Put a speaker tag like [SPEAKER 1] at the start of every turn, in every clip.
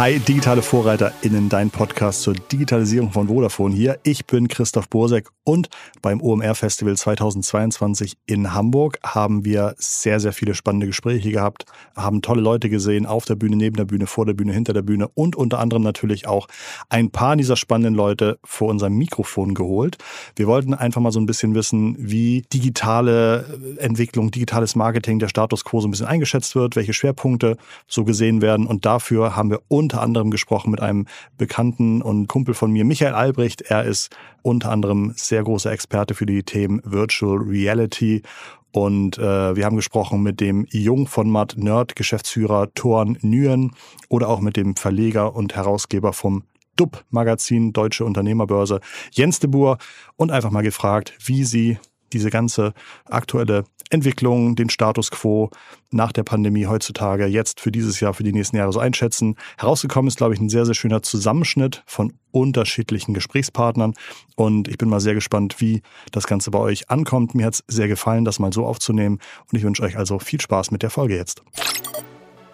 [SPEAKER 1] Hi, digitale VorreiterInnen, dein Podcast zur Digitalisierung von Vodafone hier. Ich bin Christoph Bursek und beim OMR Festival 2022 in Hamburg haben wir sehr, sehr viele spannende Gespräche gehabt, haben tolle Leute gesehen, auf der Bühne, neben der Bühne, vor der Bühne, hinter der Bühne und unter anderem natürlich auch ein paar dieser spannenden Leute vor unserem Mikrofon geholt. Wir wollten einfach mal so ein bisschen wissen, wie digitale Entwicklung, digitales Marketing, der Status quo so ein bisschen eingeschätzt wird, welche Schwerpunkte so gesehen werden und dafür haben wir unter unter anderem gesprochen mit einem Bekannten und Kumpel von mir, Michael Albrecht. Er ist unter anderem sehr großer Experte für die Themen Virtual Reality und äh, wir haben gesprochen mit dem Jung von Matt Nerd Geschäftsführer Thorn Nguyen oder auch mit dem Verleger und Herausgeber vom DUB Magazin Deutsche Unternehmerbörse Jens de Boer und einfach mal gefragt, wie sie diese ganze aktuelle Entwicklung, den Status quo nach der Pandemie heutzutage jetzt für dieses Jahr, für die nächsten Jahre so einschätzen. Herausgekommen ist, glaube ich, ein sehr, sehr schöner Zusammenschnitt von unterschiedlichen Gesprächspartnern. Und ich bin mal sehr gespannt, wie das Ganze bei euch ankommt. Mir hat es sehr gefallen, das mal so aufzunehmen. Und ich wünsche euch also viel Spaß mit der Folge jetzt.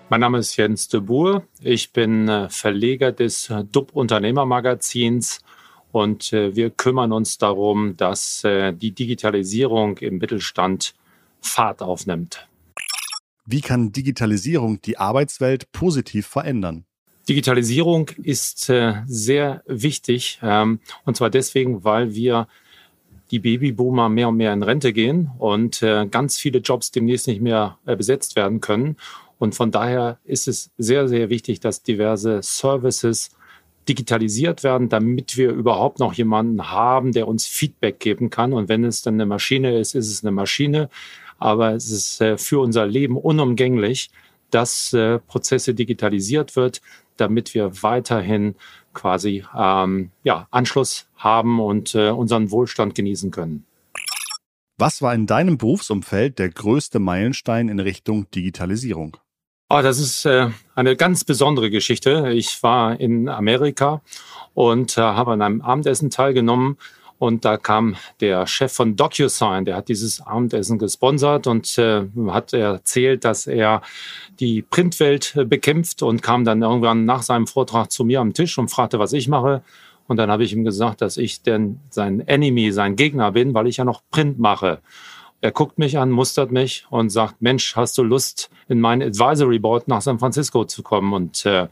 [SPEAKER 2] Mein Name ist Jens de Boer. Ich bin äh, Verleger des äh, DUB Unternehmermagazins und äh, wir kümmern uns darum, dass die Digitalisierung im Mittelstand Fahrt aufnimmt.
[SPEAKER 1] Wie kann Digitalisierung die Arbeitswelt positiv verändern?
[SPEAKER 2] Digitalisierung ist äh, sehr wichtig ähm, und zwar deswegen, weil wir die Babyboomer mehr und mehr in Rente gehen und äh, ganz viele Jobs demnächst nicht mehr äh, besetzt werden können. Und von daher ist es sehr, sehr wichtig, dass diverse Services digitalisiert werden, damit wir überhaupt noch jemanden haben, der uns Feedback geben kann. Und wenn es dann eine Maschine ist, ist es eine Maschine aber es ist äh, für unser Leben unumgänglich, dass äh, Prozesse digitalisiert wird, damit wir weiterhin quasi ähm, ja, Anschluss haben und äh, unseren Wohlstand genießen können.
[SPEAKER 1] Was war in deinem Berufsumfeld der größte Meilenstein in Richtung Digitalisierung?
[SPEAKER 2] Oh, das ist äh, eine ganz besondere Geschichte. Ich war in Amerika und äh, habe an einem Abendessen teilgenommen und da kam der Chef von DocuSign, der hat dieses Abendessen gesponsert und äh, hat erzählt, dass er die Printwelt bekämpft und kam dann irgendwann nach seinem Vortrag zu mir am Tisch und fragte, was ich mache. Und dann habe ich ihm gesagt, dass ich denn sein Enemy, sein Gegner bin, weil ich ja noch Print mache. Er guckt mich an, mustert mich und sagt, Mensch, hast du Lust, in mein Advisory Board nach San Francisco zu kommen? Und äh,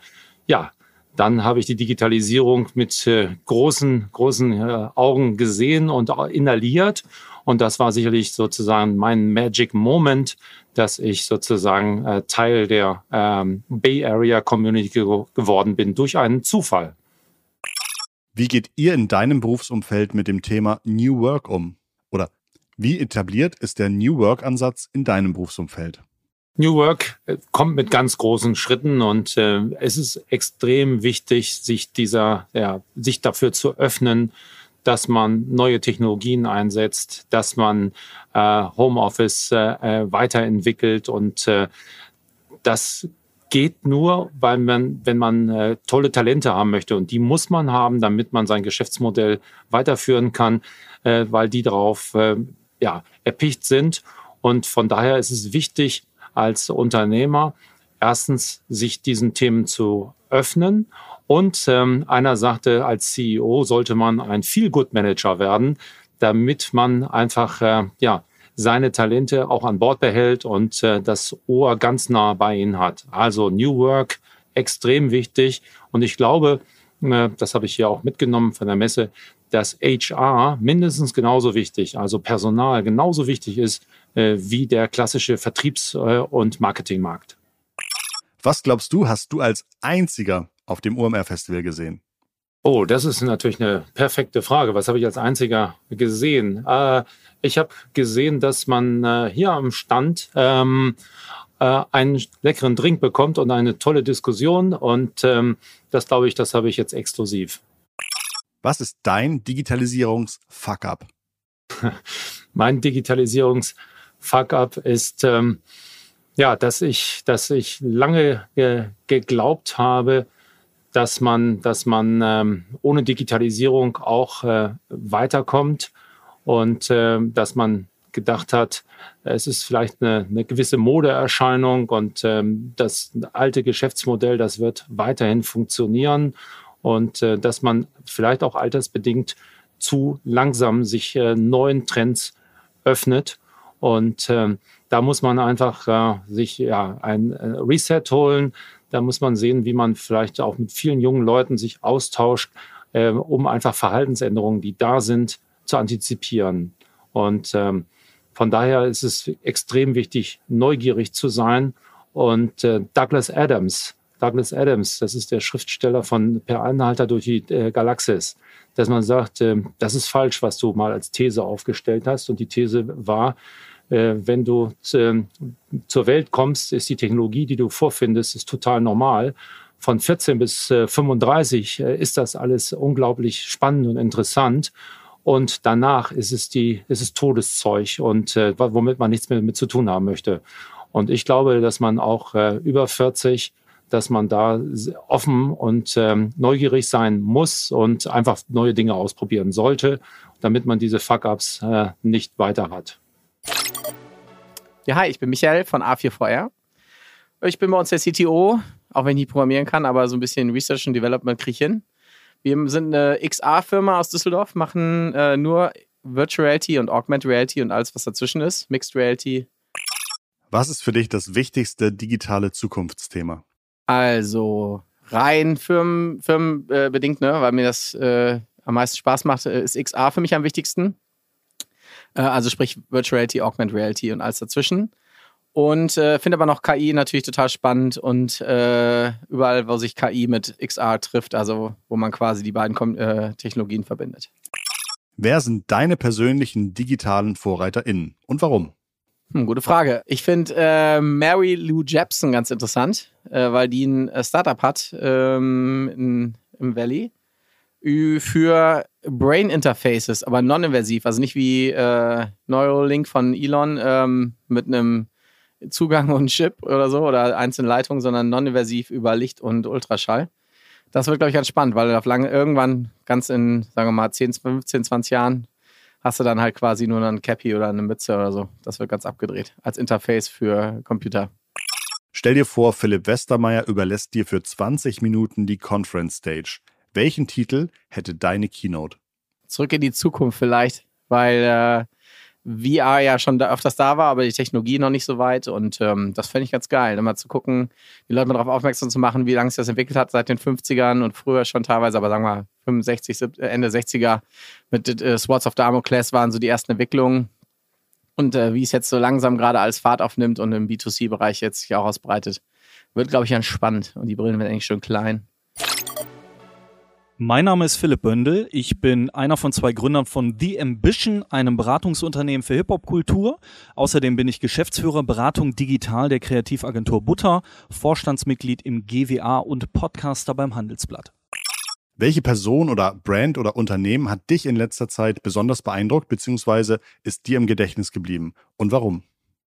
[SPEAKER 2] ja, dann habe ich die Digitalisierung mit äh, großen, großen äh, Augen gesehen und inhaliert. Und das war sicherlich sozusagen mein Magic Moment, dass ich sozusagen äh, Teil der ähm, Bay Area Community ge geworden bin durch einen Zufall.
[SPEAKER 1] Wie geht ihr in deinem Berufsumfeld mit dem Thema New Work um? Wie etabliert ist der New Work-Ansatz in deinem Berufsumfeld?
[SPEAKER 2] New Work äh, kommt mit ganz großen Schritten und äh, es ist extrem wichtig, sich dieser, ja, sich dafür zu öffnen, dass man neue Technologien einsetzt, dass man äh, Homeoffice äh, äh, weiterentwickelt und äh, das geht nur, weil man, wenn man äh, tolle Talente haben möchte und die muss man haben, damit man sein Geschäftsmodell weiterführen kann, äh, weil die darauf äh, ja, erpicht sind. Und von daher ist es wichtig, als Unternehmer erstens sich diesen Themen zu öffnen. Und ähm, einer sagte, als CEO sollte man ein Feel-Good-Manager werden, damit man einfach äh, ja, seine Talente auch an Bord behält und äh, das Ohr ganz nah bei ihnen hat. Also New Work, extrem wichtig. Und ich glaube, äh, das habe ich hier auch mitgenommen von der Messe, dass HR mindestens genauso wichtig, also Personal genauso wichtig ist äh, wie der klassische Vertriebs- äh, und Marketingmarkt.
[SPEAKER 1] Was glaubst du, hast du als einziger auf dem OMR-Festival gesehen?
[SPEAKER 2] Oh, das ist natürlich eine perfekte Frage. Was habe ich als einziger gesehen? Äh, ich habe gesehen, dass man äh, hier am Stand ähm, äh, einen leckeren Drink bekommt und eine tolle Diskussion. Und ähm, das glaube ich, das habe ich jetzt exklusiv.
[SPEAKER 1] Was ist dein Digitalisierungs-Fuck-up?
[SPEAKER 2] mein Digitalisierungs- Fuck-up ist, ähm, ja, dass ich, dass ich lange ge geglaubt habe, dass man, dass man ähm, ohne Digitalisierung auch äh, weiterkommt und äh, dass man gedacht hat, es ist vielleicht eine, eine gewisse Modeerscheinung und ähm, das alte Geschäftsmodell, das wird weiterhin funktionieren und äh, dass man vielleicht auch altersbedingt zu langsam sich äh, neuen Trends öffnet. Und ähm, da muss man einfach äh, sich ja ein äh, Reset holen. Da muss man sehen, wie man vielleicht auch mit vielen jungen Leuten sich austauscht, äh, um einfach Verhaltensänderungen, die da sind, zu antizipieren. Und ähm, von daher ist es extrem wichtig, neugierig zu sein. Und äh, Douglas Adams, Douglas Adams, das ist der Schriftsteller von Per Anhalter durch die äh, Galaxis, dass man sagt, äh, das ist falsch, was du mal als These aufgestellt hast. Und die These war, äh, wenn du zu, zur Welt kommst, ist die Technologie, die du vorfindest, ist total normal. Von 14 bis 35 äh, ist das alles unglaublich spannend und interessant. Und danach ist es die, ist es Todeszeug und äh, womit man nichts mehr mit zu tun haben möchte. Und ich glaube, dass man auch äh, über 40 dass man da offen und ähm, neugierig sein muss und einfach neue Dinge ausprobieren sollte, damit man diese Fuck-ups äh, nicht weiter hat.
[SPEAKER 3] Ja, hi, ich bin Michael von A4VR. Ich bin bei uns der CTO, auch wenn ich nicht programmieren kann, aber so ein bisschen Research und Development kriege ich hin. Wir sind eine XR-Firma aus Düsseldorf, machen äh, nur Virtual Reality und Augmented Reality und alles, was dazwischen ist, Mixed Reality.
[SPEAKER 1] Was ist für dich das wichtigste digitale Zukunftsthema?
[SPEAKER 3] Also rein firmen, firmenbedingt, ne, weil mir das äh, am meisten Spaß macht, äh, ist XR für mich am wichtigsten. Äh, also sprich Virtual Reality, Augmented Reality und alles dazwischen. Und äh, finde aber noch KI natürlich total spannend und äh, überall, wo sich KI mit XR trifft, also wo man quasi die beiden Kom äh, Technologien verbindet.
[SPEAKER 1] Wer sind deine persönlichen digitalen VorreiterInnen und warum?
[SPEAKER 3] Hm, gute Frage. Ich finde äh, Mary Lou Jepson ganz interessant, äh, weil die ein äh, Startup hat ähm, in, im Valley für Brain Interfaces, aber non-invasiv, also nicht wie äh, Neuralink von Elon ähm, mit einem Zugang und Chip oder so oder einzelne Leitungen, sondern non-invasiv über Licht und Ultraschall. Das wird, glaube ich, ganz spannend, weil auf lange irgendwann, ganz in, sagen wir mal, 10, 15, 20 Jahren, hast du dann halt quasi nur ein Cappy oder eine Mütze oder so. Das wird ganz abgedreht als Interface für Computer.
[SPEAKER 1] Stell dir vor, Philipp Westermeier überlässt dir für 20 Minuten die Conference Stage. Welchen Titel hätte deine Keynote?
[SPEAKER 3] Zurück in die Zukunft vielleicht, weil äh, VR ja schon öfters da war, aber die Technologie noch nicht so weit. Und ähm, das fände ich ganz geil, immer zu gucken, die Leute mal darauf aufmerksam zu machen, wie lange sich das entwickelt hat seit den 50ern und früher schon teilweise, aber sagen wir 65, äh, Ende 60er mit äh, Swords of Damocles waren so die ersten Entwicklungen. Und äh, wie es jetzt so langsam gerade als Fahrt aufnimmt und im B2C-Bereich jetzt sich auch ausbreitet, wird, glaube ich, ganz spannend. Und die Brillen werden eigentlich schon klein.
[SPEAKER 4] Mein Name ist Philipp Böndel. Ich bin einer von zwei Gründern von The Ambition, einem Beratungsunternehmen für Hip-Hop-Kultur. Außerdem bin ich Geschäftsführer Beratung Digital der Kreativagentur Butter, Vorstandsmitglied im GWA und Podcaster beim Handelsblatt.
[SPEAKER 1] Welche Person oder Brand oder Unternehmen hat dich in letzter Zeit besonders beeindruckt bzw. ist dir im Gedächtnis geblieben und warum?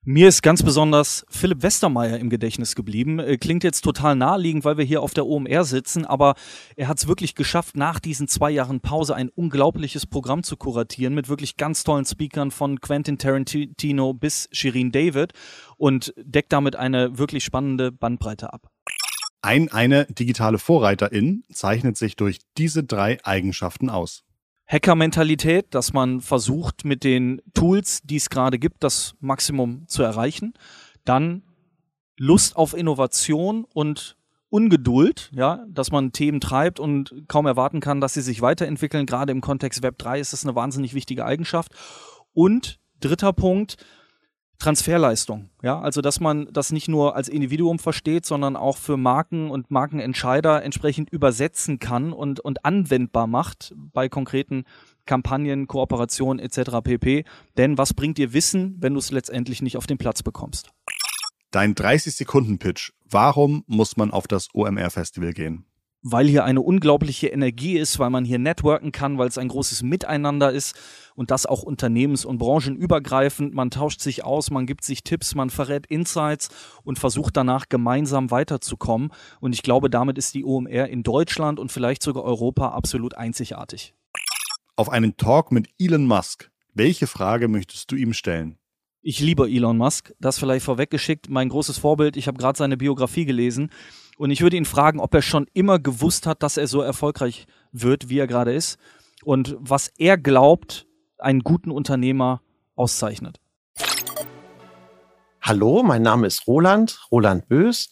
[SPEAKER 4] Mir ist ganz besonders Philipp Westermeier im Gedächtnis geblieben. Äh, klingt jetzt total naheliegend, weil wir hier auf der OMR sitzen, aber er hat es wirklich geschafft, nach diesen zwei Jahren Pause ein unglaubliches Programm zu kuratieren mit wirklich ganz tollen Speakern von Quentin Tarantino bis Shirin David und deckt damit eine wirklich spannende Bandbreite ab.
[SPEAKER 1] Ein, eine digitale Vorreiterin zeichnet sich durch diese drei Eigenschaften aus.
[SPEAKER 4] Hacker-Mentalität, dass man versucht, mit den Tools, die es gerade gibt, das Maximum zu erreichen. Dann Lust auf Innovation und Ungeduld, ja, dass man Themen treibt und kaum erwarten kann, dass sie sich weiterentwickeln. Gerade im Kontext Web 3 ist das eine wahnsinnig wichtige Eigenschaft. Und dritter Punkt, Transferleistung. Ja, also dass man das nicht nur als Individuum versteht, sondern auch für Marken und Markenentscheider entsprechend übersetzen kann und, und anwendbar macht bei konkreten Kampagnen, Kooperationen etc. pp. Denn was bringt dir Wissen, wenn du es letztendlich nicht auf den Platz bekommst?
[SPEAKER 1] Dein 30-Sekunden-Pitch. Warum muss man auf das OMR-Festival gehen?
[SPEAKER 4] Weil hier eine unglaubliche Energie ist, weil man hier networken kann, weil es ein großes Miteinander ist und das auch unternehmens- und branchenübergreifend. Man tauscht sich aus, man gibt sich Tipps, man verrät Insights und versucht danach gemeinsam weiterzukommen. Und ich glaube, damit ist die OMR in Deutschland und vielleicht sogar Europa absolut einzigartig.
[SPEAKER 1] Auf einen Talk mit Elon Musk Welche Frage möchtest du ihm stellen?
[SPEAKER 4] Ich liebe Elon Musk, das vielleicht vorweggeschickt, mein großes Vorbild. Ich habe gerade seine Biografie gelesen und ich würde ihn fragen, ob er schon immer gewusst hat, dass er so erfolgreich wird, wie er gerade ist und was er glaubt, einen guten Unternehmer auszeichnet.
[SPEAKER 5] Hallo, mein Name ist Roland, Roland Bös.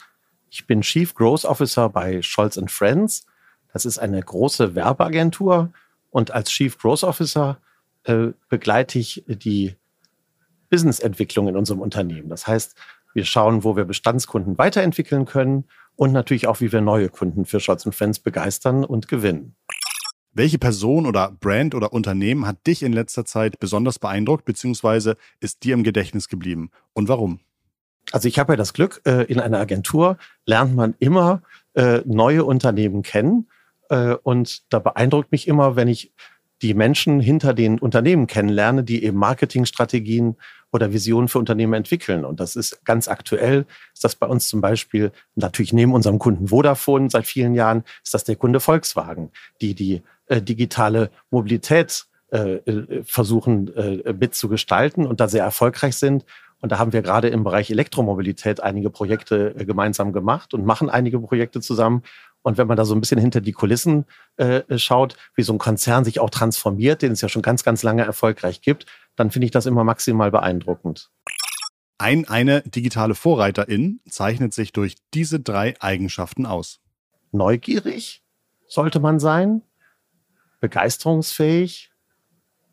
[SPEAKER 5] Ich bin Chief Growth Officer bei Scholz Friends. Das ist eine große Werbeagentur und als Chief Growth Officer äh, begleite ich die Businessentwicklung in unserem Unternehmen. Das heißt, wir schauen, wo wir Bestandskunden weiterentwickeln können und natürlich auch, wie wir neue Kunden für Scholz Friends begeistern und gewinnen.
[SPEAKER 1] Welche Person oder Brand oder Unternehmen hat dich in letzter Zeit besonders beeindruckt bzw. ist dir im Gedächtnis geblieben und warum?
[SPEAKER 5] Also ich habe ja das Glück, äh, in einer Agentur lernt man immer äh, neue Unternehmen kennen äh, und da beeindruckt mich immer, wenn ich die Menschen hinter den Unternehmen kennenlerne, die eben Marketingstrategien oder Visionen für Unternehmen entwickeln. Und das ist ganz aktuell, ist das bei uns zum Beispiel natürlich neben unserem Kunden Vodafone seit vielen Jahren, ist das der Kunde Volkswagen, die die äh, digitale Mobilität äh, äh, versuchen äh, mitzugestalten und da sehr erfolgreich sind. Und da haben wir gerade im Bereich Elektromobilität einige Projekte äh, gemeinsam gemacht und machen einige Projekte zusammen. Und wenn man da so ein bisschen hinter die Kulissen äh, schaut, wie so ein Konzern sich auch transformiert, den es ja schon ganz, ganz lange erfolgreich gibt, dann finde ich das immer maximal beeindruckend.
[SPEAKER 1] Ein, eine digitale Vorreiterin zeichnet sich durch diese drei Eigenschaften aus.
[SPEAKER 5] Neugierig sollte man sein, begeisterungsfähig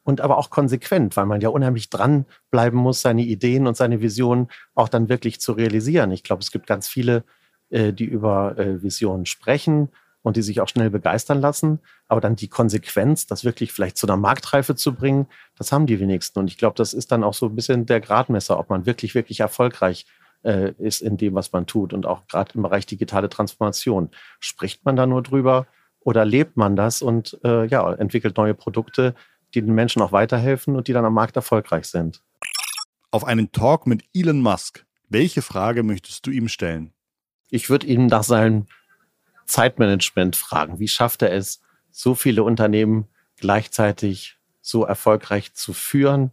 [SPEAKER 5] und aber auch konsequent, weil man ja unheimlich dranbleiben muss, seine Ideen und seine Visionen auch dann wirklich zu realisieren. Ich glaube, es gibt ganz viele, äh, die über äh, Visionen sprechen und die sich auch schnell begeistern lassen. Aber dann die Konsequenz, das wirklich vielleicht zu einer Marktreife zu bringen, das haben die wenigsten. Und ich glaube, das ist dann auch so ein bisschen der Gradmesser, ob man wirklich, wirklich erfolgreich äh, ist in dem, was man tut. Und auch gerade im Bereich digitale Transformation. Spricht man da nur drüber oder lebt man das und ja, entwickelt neue Produkte, die den Menschen auch weiterhelfen und die dann am Markt erfolgreich sind?
[SPEAKER 1] Auf einen Talk mit Elon Musk. Welche Frage möchtest du ihm stellen?
[SPEAKER 5] Ich würde ihm nach seinem Zeitmanagement fragen. Wie schafft er es, so viele Unternehmen gleichzeitig so erfolgreich zu führen?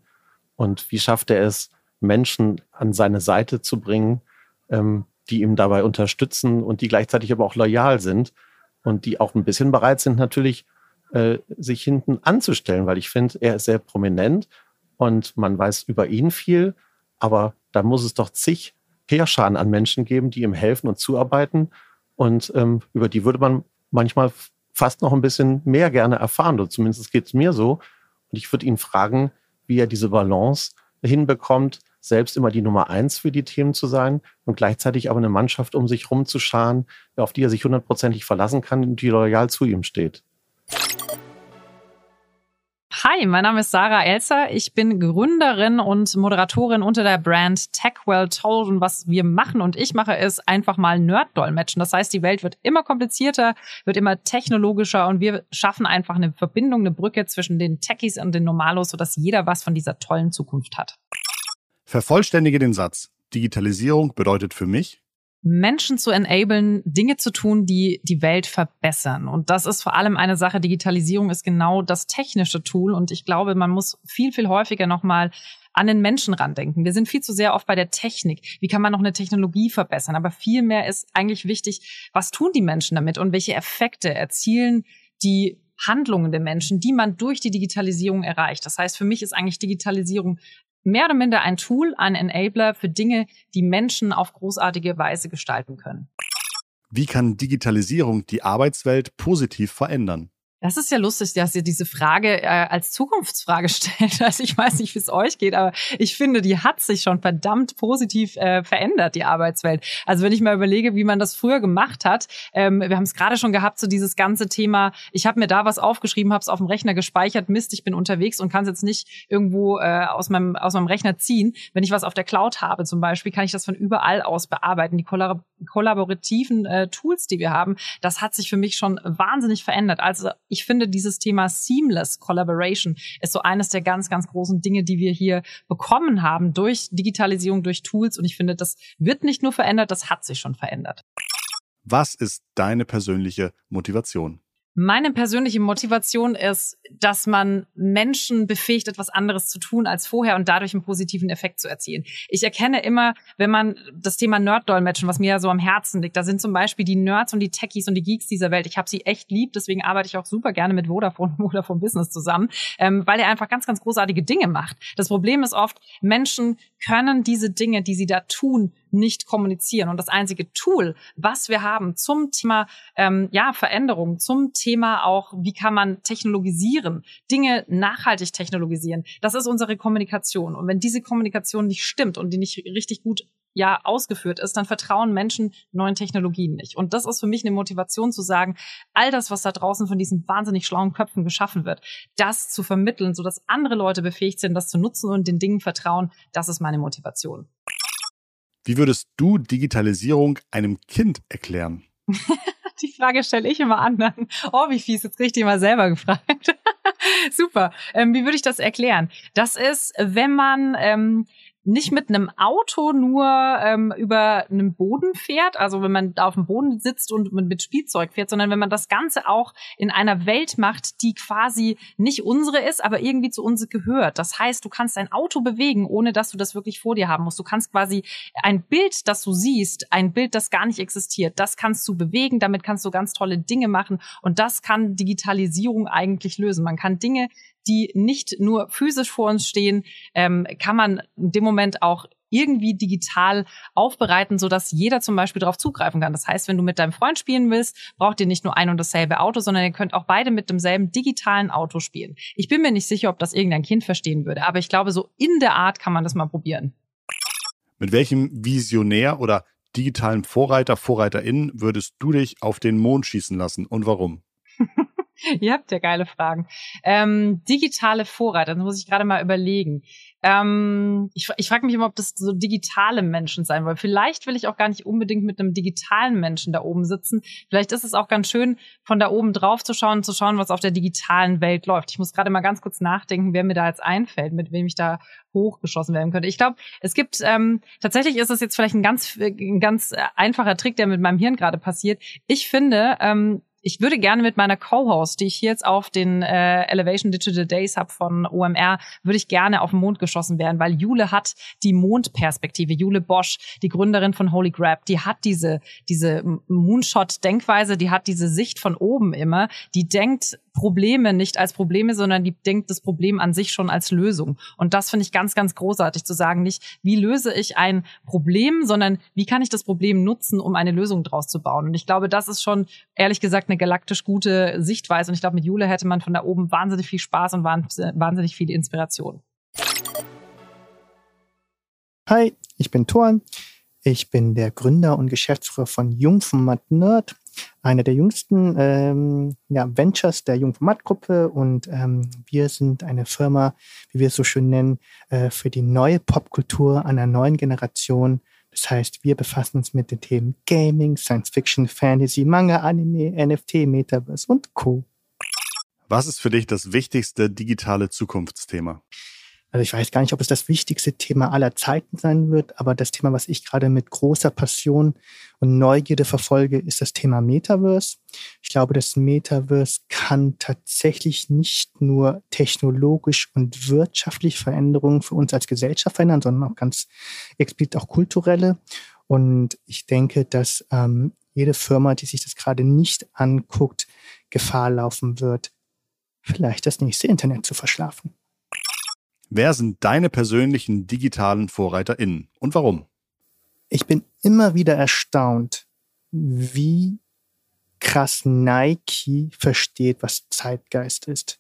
[SPEAKER 5] Und wie schafft er es, Menschen an seine Seite zu bringen, ähm, die ihm dabei unterstützen und die gleichzeitig aber auch loyal sind und die auch ein bisschen bereit sind, natürlich äh, sich hinten anzustellen, weil ich finde, er ist sehr prominent und man weiß über ihn viel, aber da muss es doch zig Heerscharen an Menschen geben, die ihm helfen und zuarbeiten und ähm, über die würde man manchmal fast noch ein bisschen mehr gerne erfahren, oder zumindest geht es mir so. Und ich würde ihn fragen, wie er diese Balance hinbekommt, selbst immer die Nummer eins für die Themen zu sein und gleichzeitig aber eine Mannschaft um sich rumzuscharen, auf die er sich hundertprozentig verlassen kann und die loyal zu ihm steht.
[SPEAKER 6] Hi, mein Name ist Sarah Elser. Ich bin Gründerin und Moderatorin unter der Brand TechWell Told. Und was wir machen und ich mache, ist einfach mal Nerd-Dolmetschen. Das heißt, die Welt wird immer komplizierter, wird immer technologischer und wir schaffen einfach eine Verbindung, eine Brücke zwischen den Techies und den Normalos, sodass jeder was von dieser tollen Zukunft hat.
[SPEAKER 1] Vervollständige den Satz. Digitalisierung bedeutet für mich
[SPEAKER 6] Menschen zu enablen, Dinge zu tun, die die Welt verbessern. Und das ist vor allem eine Sache. Digitalisierung ist genau das technische Tool. Und ich glaube, man muss viel, viel häufiger nochmal an den Menschen randenken. Wir sind viel zu sehr oft bei der Technik. Wie kann man noch eine Technologie verbessern? Aber viel mehr ist eigentlich wichtig, was tun die Menschen damit und welche Effekte erzielen die Handlungen der Menschen, die man durch die Digitalisierung erreicht. Das heißt, für mich ist eigentlich Digitalisierung mehr oder minder ein Tool, ein Enabler für Dinge, die Menschen auf großartige Weise gestalten können.
[SPEAKER 1] Wie kann Digitalisierung die Arbeitswelt positiv verändern?
[SPEAKER 6] Das ist ja lustig, dass ihr diese Frage äh, als Zukunftsfrage stellt. Also ich weiß nicht, wie es euch geht, aber ich finde, die hat sich schon verdammt positiv äh, verändert, die Arbeitswelt. Also wenn ich mal überlege, wie man das früher gemacht hat, ähm, wir haben es gerade schon gehabt, so dieses ganze Thema, ich habe mir da was aufgeschrieben, habe es auf dem Rechner gespeichert, Mist, ich bin unterwegs und kann es jetzt nicht irgendwo äh, aus, meinem, aus meinem Rechner ziehen. Wenn ich was auf der Cloud habe zum Beispiel, kann ich das von überall aus bearbeiten. Die kollabor kollaborativen äh, Tools, die wir haben, das hat sich für mich schon wahnsinnig verändert. Also ich finde, dieses Thema Seamless Collaboration ist so eines der ganz, ganz großen Dinge, die wir hier bekommen haben durch Digitalisierung, durch Tools. Und ich finde, das wird nicht nur verändert, das hat sich schon verändert.
[SPEAKER 1] Was ist deine persönliche Motivation?
[SPEAKER 6] Meine persönliche Motivation ist, dass man Menschen befähigt, etwas anderes zu tun als vorher und dadurch einen positiven Effekt zu erzielen. Ich erkenne immer, wenn man das Thema Nerd-Dolmetschen, was mir ja so am Herzen liegt, da sind zum Beispiel die Nerds und die Techies und die Geeks dieser Welt. Ich habe sie echt lieb, deswegen arbeite ich auch super gerne mit Vodafone und Vodafone Business zusammen, ähm, weil er einfach ganz, ganz großartige Dinge macht. Das Problem ist oft, Menschen können diese Dinge, die sie da tun, nicht kommunizieren. Und das einzige Tool, was wir haben zum Thema ähm, ja, Veränderung, zum Thema auch, wie kann man technologisieren, Dinge nachhaltig technologisieren, das ist unsere Kommunikation. Und wenn diese Kommunikation nicht stimmt und die nicht richtig gut ja ausgeführt ist, dann vertrauen Menschen neuen Technologien nicht. Und das ist für mich eine Motivation zu sagen, all das, was da draußen von diesen wahnsinnig schlauen Köpfen geschaffen wird, das zu vermitteln, sodass andere Leute befähigt sind, das zu nutzen und den Dingen vertrauen, das ist meine Motivation.
[SPEAKER 1] Wie würdest du Digitalisierung einem Kind erklären?
[SPEAKER 6] Die Frage stelle ich immer anderen. Oh, wie fies, jetzt krieg ich die mal selber gefragt. Super. Ähm, wie würde ich das erklären? Das ist, wenn man ähm, nicht mit einem Auto nur ähm, über einen Boden fährt, also wenn man da auf dem Boden sitzt und mit Spielzeug fährt, sondern wenn man das Ganze auch in einer Welt macht, die quasi nicht unsere ist, aber irgendwie zu uns gehört. Das heißt, du kannst ein Auto bewegen, ohne dass du das wirklich vor dir haben musst. Du kannst quasi ein Bild, das du siehst, ein Bild, das gar nicht existiert, das kannst du bewegen, damit kannst du ganz tolle Dinge machen und das kann Digitalisierung eigentlich lösen. Man kann Dinge, die nicht nur physisch vor uns stehen, ähm, kann man in dem Moment auch irgendwie digital aufbereiten, so dass jeder zum Beispiel darauf zugreifen kann. Das heißt, wenn du mit deinem Freund spielen willst, braucht ihr nicht nur ein und dasselbe Auto, sondern ihr könnt auch beide mit demselben digitalen Auto spielen. Ich bin mir nicht sicher, ob das irgendein Kind verstehen würde, aber ich glaube, so in der Art kann man das mal probieren.
[SPEAKER 1] Mit welchem Visionär oder digitalen Vorreiter, Vorreiterin würdest du dich auf den Mond schießen lassen und warum?
[SPEAKER 6] Ihr habt ja geile Fragen. Ähm, digitale Vorreiter, das muss ich gerade mal überlegen. Ähm, ich ich frage mich immer, ob das so digitale Menschen sein wollen. Vielleicht will ich auch gar nicht unbedingt mit einem digitalen Menschen da oben sitzen. Vielleicht ist es auch ganz schön, von da oben drauf zu schauen und zu schauen, was auf der digitalen Welt läuft. Ich muss gerade mal ganz kurz nachdenken, wer mir da jetzt einfällt, mit wem ich da hochgeschossen werden könnte. Ich glaube, es gibt ähm, tatsächlich ist es jetzt vielleicht ein ganz ein ganz einfacher Trick, der mit meinem Hirn gerade passiert. Ich finde, ähm, ich würde gerne mit meiner Co-Host, die ich hier jetzt auf den äh, Elevation Digital Days habe von OMR, würde ich gerne auf den Mond geschossen werden, weil Jule hat die Mondperspektive. Jule Bosch, die Gründerin von Holy Grab, die hat diese, diese Moonshot-Denkweise, die hat diese Sicht von oben immer, die denkt Probleme nicht als Probleme, sondern die denkt das Problem an sich schon als Lösung. Und das finde ich ganz, ganz großartig zu sagen, nicht wie löse ich ein Problem, sondern wie kann ich das Problem nutzen, um eine Lösung draus zu bauen. Und ich glaube, das ist schon ehrlich gesagt eine galaktisch gute Sichtweise. Und ich glaube, mit Jule hätte man von da oben wahnsinnig viel Spaß und wahnsinnig viel Inspiration.
[SPEAKER 7] Hi, ich bin Thor. Ich bin der Gründer und Geschäftsführer von Jungformat Nerd einer der jüngsten ähm, ja, Ventures der Jungformat-Gruppe und ähm, wir sind eine Firma, wie wir es so schön nennen, äh, für die neue Popkultur einer neuen Generation. Das heißt, wir befassen uns mit den Themen Gaming, Science Fiction, Fantasy, Manga, Anime, NFT, Metaverse und Co.
[SPEAKER 1] Was ist für dich das wichtigste digitale Zukunftsthema?
[SPEAKER 7] Also ich weiß gar nicht, ob es das wichtigste Thema aller Zeiten sein wird, aber das Thema, was ich gerade mit großer Passion und Neugierde verfolge, ist das Thema Metaverse. Ich glaube, das Metaverse kann tatsächlich nicht nur technologisch und wirtschaftlich Veränderungen für uns als Gesellschaft verändern, sondern auch ganz explizit auch kulturelle. Und ich denke, dass ähm, jede Firma, die sich das gerade nicht anguckt, Gefahr laufen wird, vielleicht das nächste Internet zu verschlafen.
[SPEAKER 1] Wer sind deine persönlichen digitalen VorreiterInnen und warum?
[SPEAKER 7] Ich bin immer wieder erstaunt, wie krass Nike versteht, was Zeitgeist ist.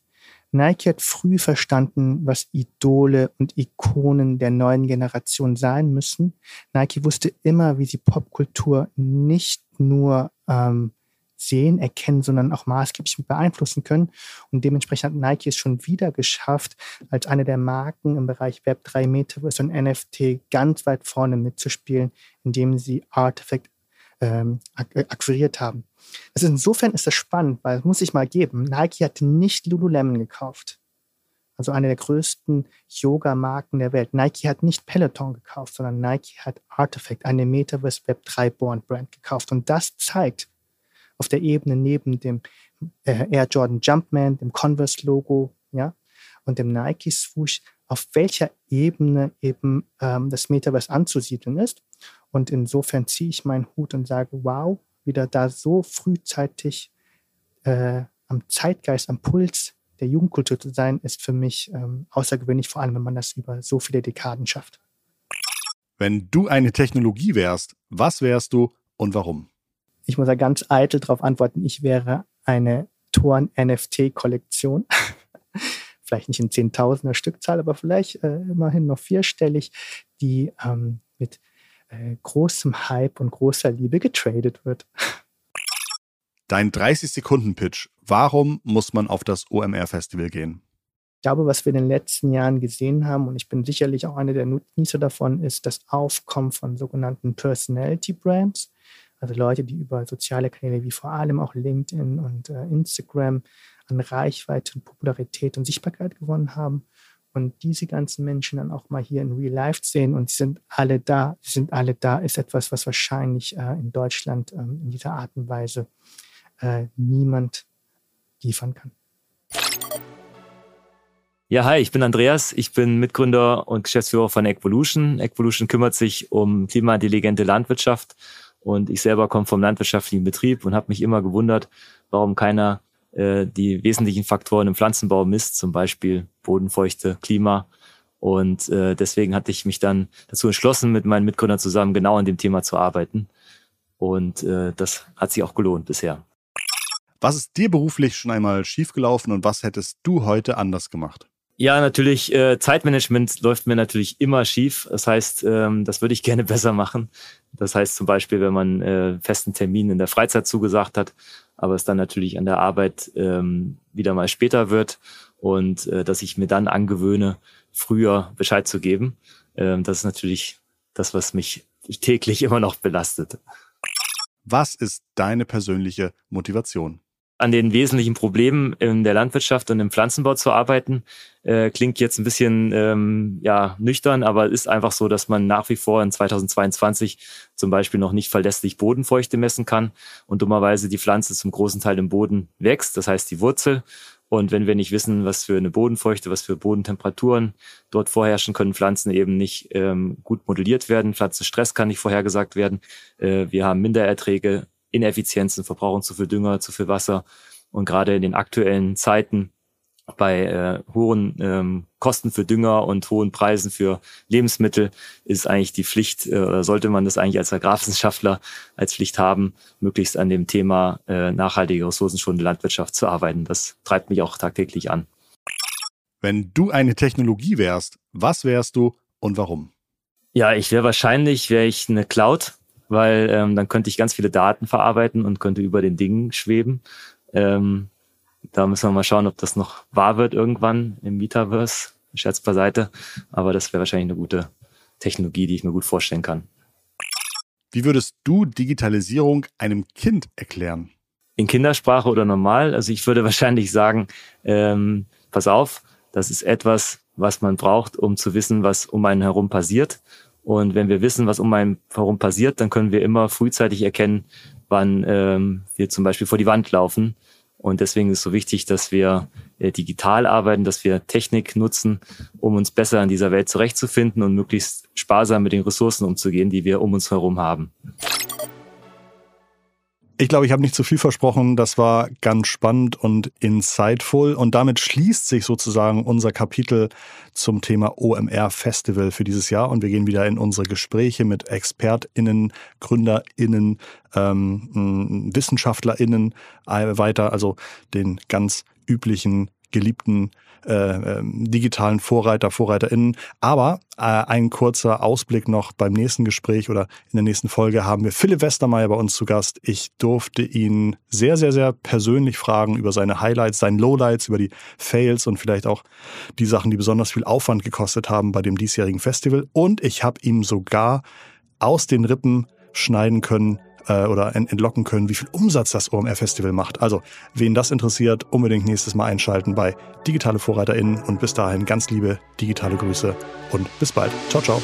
[SPEAKER 7] Nike hat früh verstanden, was Idole und Ikonen der neuen Generation sein müssen. Nike wusste immer, wie sie Popkultur nicht nur ähm, sehen, erkennen, sondern auch maßgeblich beeinflussen können. Und dementsprechend hat Nike es schon wieder geschafft, als eine der Marken im Bereich Web3, Metaverse und NFT ganz weit vorne mitzuspielen, indem sie Artifact ähm, äh, akquiriert haben. Also insofern ist das spannend, weil es muss ich mal geben, Nike hat nicht Lululemon gekauft. Also eine der größten Yoga-Marken der Welt. Nike hat nicht Peloton gekauft, sondern Nike hat Artifact, eine Metaverse Web 3 Born Brand gekauft. Und das zeigt, auf der Ebene neben dem äh, Air Jordan Jumpman, dem Converse-Logo, ja, und dem Nike Swoosh, auf welcher Ebene eben ähm, das Metaverse anzusiedeln ist. Und insofern ziehe ich meinen Hut und sage, wow, wieder da so frühzeitig äh, am Zeitgeist, am Puls der Jugendkultur zu sein, ist für mich ähm, außergewöhnlich, vor allem wenn man das über so viele Dekaden schafft.
[SPEAKER 1] Wenn du eine Technologie wärst, was wärst du und warum?
[SPEAKER 7] Ich muss da ganz eitel darauf antworten, ich wäre eine Toren-NFT-Kollektion. vielleicht nicht in Zehntausender Stückzahl, aber vielleicht äh, immerhin noch vierstellig, die ähm, mit äh, großem Hype und großer Liebe getradet wird.
[SPEAKER 1] Dein 30-Sekunden-Pitch. Warum muss man auf das OMR-Festival gehen?
[SPEAKER 7] Ich glaube, was wir in den letzten Jahren gesehen haben, und ich bin sicherlich auch einer der Nutznießer davon, ist das Aufkommen von sogenannten Personality Brands. Also Leute, die über soziale Kanäle wie vor allem auch LinkedIn und äh, Instagram an Reichweite und Popularität und Sichtbarkeit gewonnen haben. Und diese ganzen Menschen dann auch mal hier in Real Life sehen und sie sind alle da, sie sind alle da, ist etwas, was wahrscheinlich äh, in Deutschland ähm, in dieser Art und Weise äh, niemand liefern kann.
[SPEAKER 8] Ja, hi, ich bin Andreas. Ich bin Mitgründer und Geschäftsführer von Equolution. Equolution kümmert sich um klimaintelligente Landwirtschaft und ich selber komme vom landwirtschaftlichen Betrieb und habe mich immer gewundert, warum keiner äh, die wesentlichen Faktoren im Pflanzenbau misst, zum Beispiel Bodenfeuchte, Klima. Und äh, deswegen hatte ich mich dann dazu entschlossen, mit meinen Mitgründern zusammen genau an dem Thema zu arbeiten. Und äh, das hat sich auch gelohnt bisher.
[SPEAKER 1] Was ist dir beruflich schon einmal schiefgelaufen und was hättest du heute anders gemacht?
[SPEAKER 8] Ja, natürlich, äh, Zeitmanagement läuft mir natürlich immer schief. Das heißt, ähm, das würde ich gerne besser machen. Das heißt zum Beispiel, wenn man äh, festen Termin in der Freizeit zugesagt hat, aber es dann natürlich an der Arbeit ähm, wieder mal später wird und äh, dass ich mir dann angewöhne, früher Bescheid zu geben. Ähm, das ist natürlich das, was mich täglich immer noch belastet.
[SPEAKER 1] Was ist deine persönliche Motivation?
[SPEAKER 8] An den wesentlichen Problemen in der Landwirtschaft und im Pflanzenbau zu arbeiten. Äh, klingt jetzt ein bisschen ähm, ja, nüchtern, aber ist einfach so, dass man nach wie vor in 2022 zum Beispiel noch nicht verlässlich Bodenfeuchte messen kann und dummerweise die Pflanze zum großen Teil im Boden wächst, das heißt die Wurzel. Und wenn wir nicht wissen, was für eine Bodenfeuchte, was für Bodentemperaturen dort vorherrschen, können Pflanzen eben nicht ähm, gut modelliert werden. Pflanzenstress kann nicht vorhergesagt werden. Äh, wir haben Mindererträge Ineffizienzen, verbrauchen zu viel Dünger, zu viel Wasser. Und gerade in den aktuellen Zeiten bei äh, hohen ähm, Kosten für Dünger und hohen Preisen für Lebensmittel ist eigentlich die Pflicht, äh, oder sollte man das eigentlich als Agrarwissenschaftler als Pflicht haben, möglichst an dem Thema äh, nachhaltige ressourcenschonende Landwirtschaft zu arbeiten. Das treibt mich auch tagtäglich an.
[SPEAKER 1] Wenn du eine Technologie wärst, was wärst du und warum?
[SPEAKER 8] Ja, ich wäre wahrscheinlich, wäre ich eine Cloud, weil ähm, dann könnte ich ganz viele Daten verarbeiten und könnte über den Dingen schweben. Ähm, da müssen wir mal schauen, ob das noch wahr wird irgendwann im Metaverse. Scherz beiseite. Aber das wäre wahrscheinlich eine gute Technologie, die ich mir gut vorstellen kann.
[SPEAKER 1] Wie würdest du Digitalisierung einem Kind erklären?
[SPEAKER 8] In Kindersprache oder normal? Also ich würde wahrscheinlich sagen, ähm, pass auf, das ist etwas, was man braucht, um zu wissen, was um einen herum passiert. Und wenn wir wissen, was um einen herum passiert, dann können wir immer frühzeitig erkennen, wann ähm, wir zum Beispiel vor die Wand laufen. Und deswegen ist es so wichtig, dass wir äh, digital arbeiten, dass wir Technik nutzen, um uns besser in dieser Welt zurechtzufinden und möglichst sparsam mit den Ressourcen umzugehen, die wir um uns herum haben.
[SPEAKER 1] Ich glaube, ich habe nicht zu viel versprochen. Das war ganz spannend und insightful. Und damit schließt sich sozusagen unser Kapitel zum Thema OMR Festival für dieses Jahr. Und wir gehen wieder in unsere Gespräche mit ExpertInnen, GründerInnen, ähm, WissenschaftlerInnen äh, weiter. Also den ganz üblichen, geliebten äh, ähm, digitalen Vorreiter, VorreiterInnen. Aber äh, ein kurzer Ausblick noch beim nächsten Gespräch oder in der nächsten Folge haben wir Philipp Westermeier bei uns zu Gast. Ich durfte ihn sehr, sehr, sehr persönlich fragen über seine Highlights, seine Lowlights, über die Fails und vielleicht auch die Sachen, die besonders viel Aufwand gekostet haben bei dem diesjährigen Festival. Und ich habe ihm sogar aus den Rippen schneiden können, äh, oder entlocken können, wie viel Umsatz das OMR-Festival macht. Also, wen das interessiert, unbedingt nächstes Mal einschalten bei Digitale VorreiterInnen und bis dahin ganz liebe digitale Grüße und bis bald. Ciao, ciao.